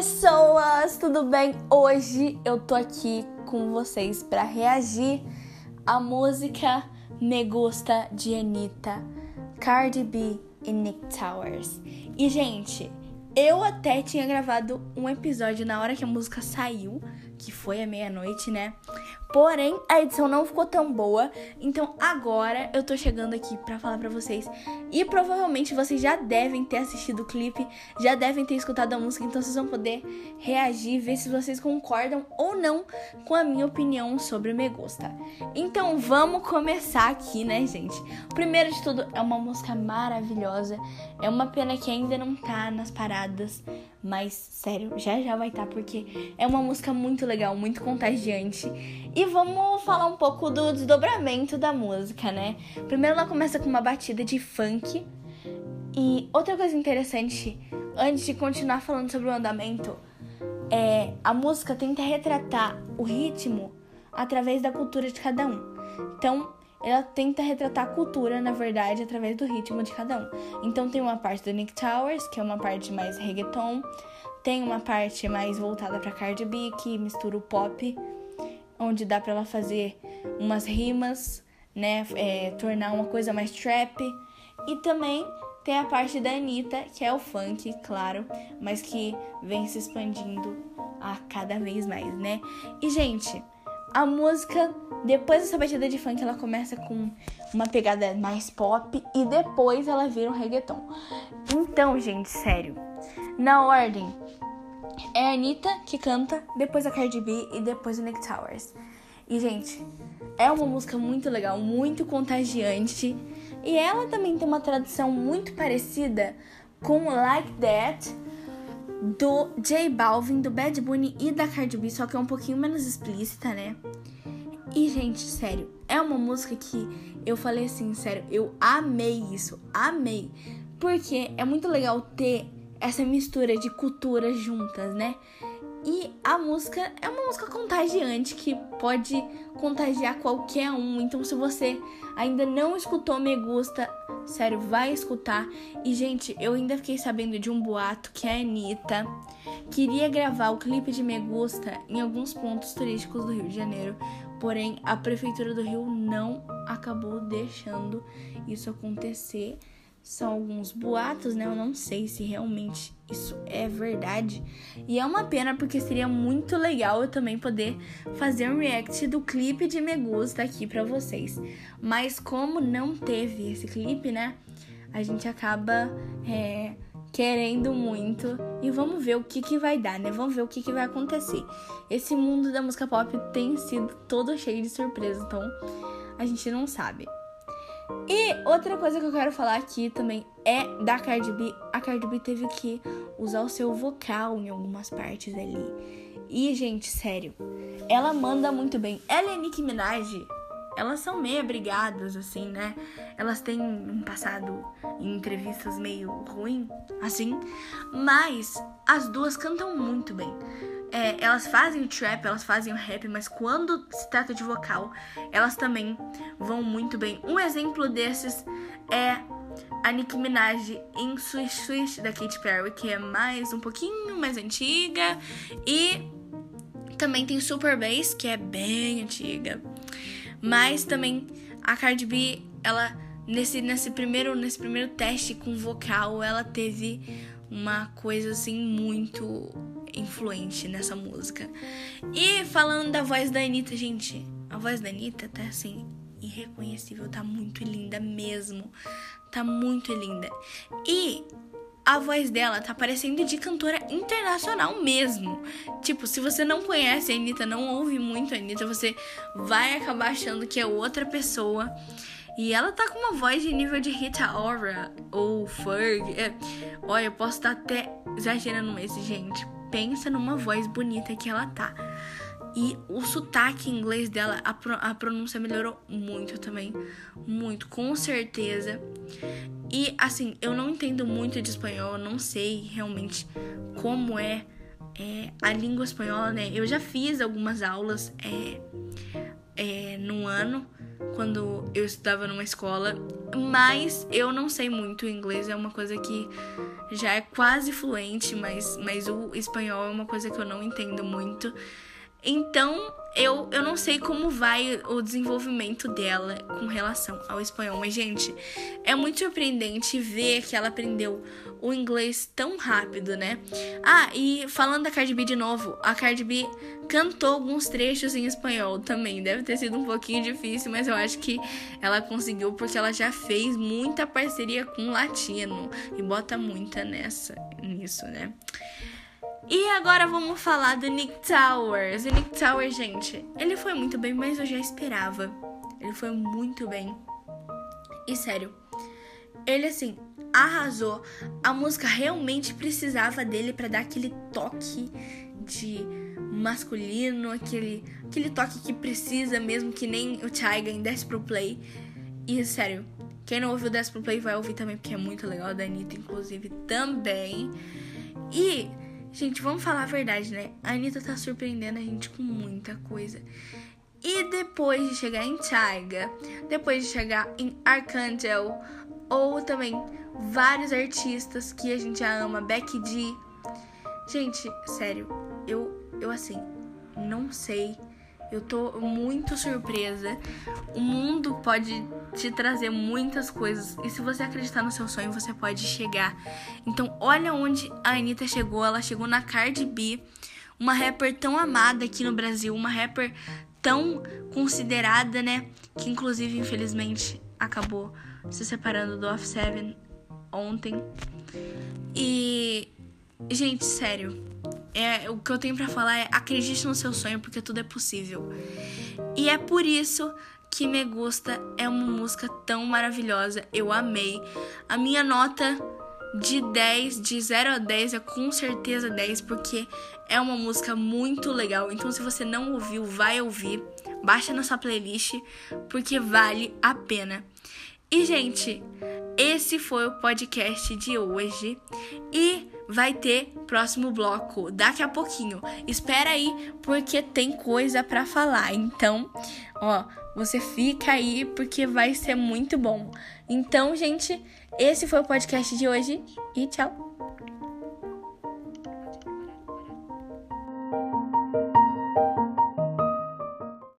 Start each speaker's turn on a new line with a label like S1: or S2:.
S1: pessoas, tudo bem? Hoje eu tô aqui com vocês para reagir à música Me Gusta de Anitta, Cardi B e Nick Towers. E gente, eu até tinha gravado um episódio na hora que a música saiu, que foi à meia-noite, né? Porém, a edição não ficou tão boa, então agora eu tô chegando aqui para falar para vocês. E provavelmente vocês já devem ter assistido o clipe, já devem ter escutado a música, então vocês vão poder reagir, ver se vocês concordam ou não com a minha opinião sobre Me Gusta. Então vamos começar aqui, né, gente? Primeiro de tudo, é uma música maravilhosa. É uma pena que ainda não tá nas paradas, mas sério, já já vai estar tá, porque é uma música muito legal, muito contagiante. E vamos falar um pouco do desdobramento da música, né? Primeiro ela começa com uma batida de funk. E outra coisa interessante, antes de continuar falando sobre o andamento, é a música tenta retratar o ritmo através da cultura de cada um. Então, ela tenta retratar a cultura, na verdade, através do ritmo de cada um. Então tem uma parte do Nick Towers, que é uma parte mais reggaeton, tem uma parte mais voltada para Cardi B, que mistura o pop onde dá para ela fazer umas rimas, né, é, tornar uma coisa mais trap. E também tem a parte da Anitta, que é o funk, claro, mas que vem se expandindo a cada vez mais, né? E, gente, a música, depois dessa batida de funk, ela começa com uma pegada mais pop e depois ela vira um reggaeton. Então, gente, sério, na ordem, é a Anitta que canta, depois a Cardi B e depois o Nick Towers. E, gente, é uma música muito legal, muito contagiante. E ela também tem uma tradução muito parecida com Like That do J Balvin, do Bad Bunny e da Cardi B, só que é um pouquinho menos explícita, né? E, gente, sério, é uma música que eu falei assim, sério, eu amei isso, amei. Porque é muito legal ter essa mistura de culturas juntas, né? E a música é uma música contagiante que pode contagiar qualquer um. Então, se você ainda não escutou Me Gusta, sério, vai escutar. E, gente, eu ainda fiquei sabendo de um boato que a Anitta queria gravar o clipe de Me Gusta em alguns pontos turísticos do Rio de Janeiro. Porém, a Prefeitura do Rio não acabou deixando isso acontecer são alguns boatos, né? Eu não sei se realmente isso é verdade. E é uma pena porque seria muito legal eu também poder fazer um react do clipe de Me Gusta aqui para vocês. Mas como não teve esse clipe, né? A gente acaba é, querendo muito e vamos ver o que, que vai dar, né? Vamos ver o que, que vai acontecer. Esse mundo da música pop tem sido todo cheio de surpresas, então a gente não sabe. E outra coisa que eu quero falar aqui também é da Cardi B. A Cardi B teve que usar o seu vocal em algumas partes ali. E, gente, sério, ela manda muito bem. Ela e Nicki Minaj, elas são meio brigadas, assim, né? Elas têm um passado em entrevistas meio ruim, assim. Mas as duas cantam muito bem é, elas fazem o trap, elas fazem o rap, mas quando se trata de vocal, elas também vão muito bem. Um exemplo desses é a Nicki Minaj em Swish Swish da Katy Perry, que é mais um pouquinho mais antiga, e também tem Super Bass, que é bem antiga. Mas também a Cardi B, ela nesse nesse primeiro nesse primeiro teste com vocal, ela teve uma coisa assim muito influente nessa música. E falando da voz da Anitta, gente, a voz da Anitta tá assim, irreconhecível, tá muito linda mesmo. Tá muito linda. E a voz dela tá parecendo de cantora internacional mesmo. Tipo, se você não conhece a Anitta, não ouve muito a Anitta, você vai acabar achando que é outra pessoa. E ela tá com uma voz de nível de Rita Ora ou Ferg. É, olha, eu posso estar até exagerando esse, gente pensa numa voz bonita que ela tá. E o sotaque em inglês dela, a, pro, a pronúncia melhorou muito também. Muito, com certeza. E assim, eu não entendo muito de espanhol, não sei realmente como é, é a língua espanhola, né? Eu já fiz algumas aulas é, é, no ano quando eu estudava numa escola, mas eu não sei muito inglês, é uma coisa que já é quase fluente, mas, mas o espanhol é uma coisa que eu não entendo muito. Então, eu, eu não sei como vai o desenvolvimento dela com relação ao espanhol. Mas, gente, é muito surpreendente ver que ela aprendeu o inglês tão rápido, né? Ah, e falando da Cardi B de novo, a Cardi B cantou alguns trechos em espanhol também. Deve ter sido um pouquinho difícil, mas eu acho que ela conseguiu porque ela já fez muita parceria com latino e bota muita nessa nisso, né? E agora vamos falar do Nick Towers. O Nick Towers, gente, ele foi muito bem, mas eu já esperava. Ele foi muito bem. E sério, ele assim arrasou. A música realmente precisava dele para dar aquele toque de masculino, aquele, aquele toque que precisa mesmo, que nem o Tyga em Desce Pro Play. E sério, quem não ouviu Desce Pro Play vai ouvir também, porque é muito legal, da Anitta, inclusive, também. E, gente, vamos falar a verdade, né? A Anitta tá surpreendendo a gente com muita coisa. E depois de chegar em Tyga, depois de chegar em Archangel, ou também vários artistas que a gente ama, Becky G. Gente, sério, eu, eu assim, não sei. Eu tô muito surpresa. O mundo pode te trazer muitas coisas. E se você acreditar no seu sonho, você pode chegar. Então, olha onde a Anitta chegou. Ela chegou na Cardi B, uma rapper tão amada aqui no Brasil, uma rapper tão considerada, né? Que inclusive, infelizmente, acabou se separando do Off Seven ontem. E, gente, sério, é, o que eu tenho para falar é acredite no seu sonho porque tudo é possível. E é por isso que Me Gusta é uma música tão maravilhosa. Eu amei. A minha nota de 10, de 0 a 10 é com certeza 10 porque é uma música muito legal. Então se você não ouviu, vai ouvir. Baixa na sua playlist porque vale a pena. E gente, esse foi o podcast de hoje e vai ter próximo bloco daqui a pouquinho. Espera aí porque tem coisa para falar. Então, ó, você fica aí porque vai ser muito bom. Então, gente, esse foi o podcast de hoje e tchau.